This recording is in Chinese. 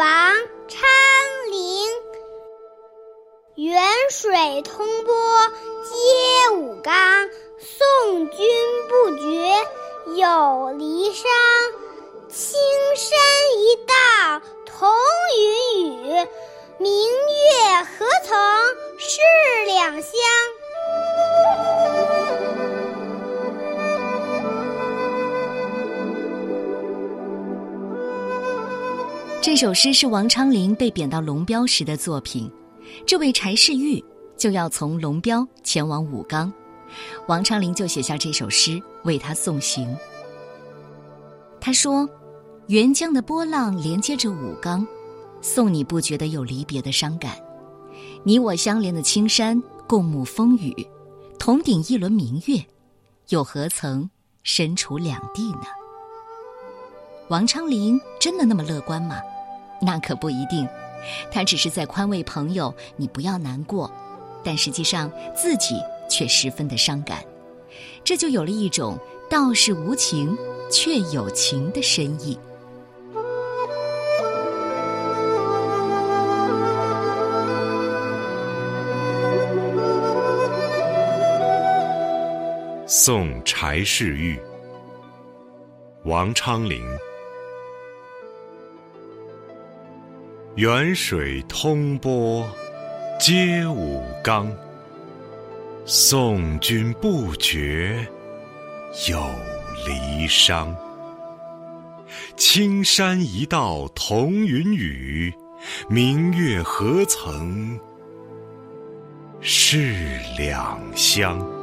王昌龄远水通波接武冈，送君不觉有离伤。青山一道同云雨，明月何曾是。这首诗是王昌龄被贬到龙标时的作品。这位柴世玉就要从龙标前往武冈，王昌龄就写下这首诗为他送行。他说：“沅江的波浪连接着武冈，送你不觉得有离别的伤感。你我相连的青山，共沐风雨，同顶一轮明月，又何曾身处两地呢？”王昌龄真的那么乐观吗？那可不一定，他只是在宽慰朋友，你不要难过，但实际上自己却十分的伤感，这就有了一种道是无情却有情的深意。送柴世玉，王昌龄。沅水通波接武冈，送君不觉有离伤。青山一道同云雨，明月何曾是两乡。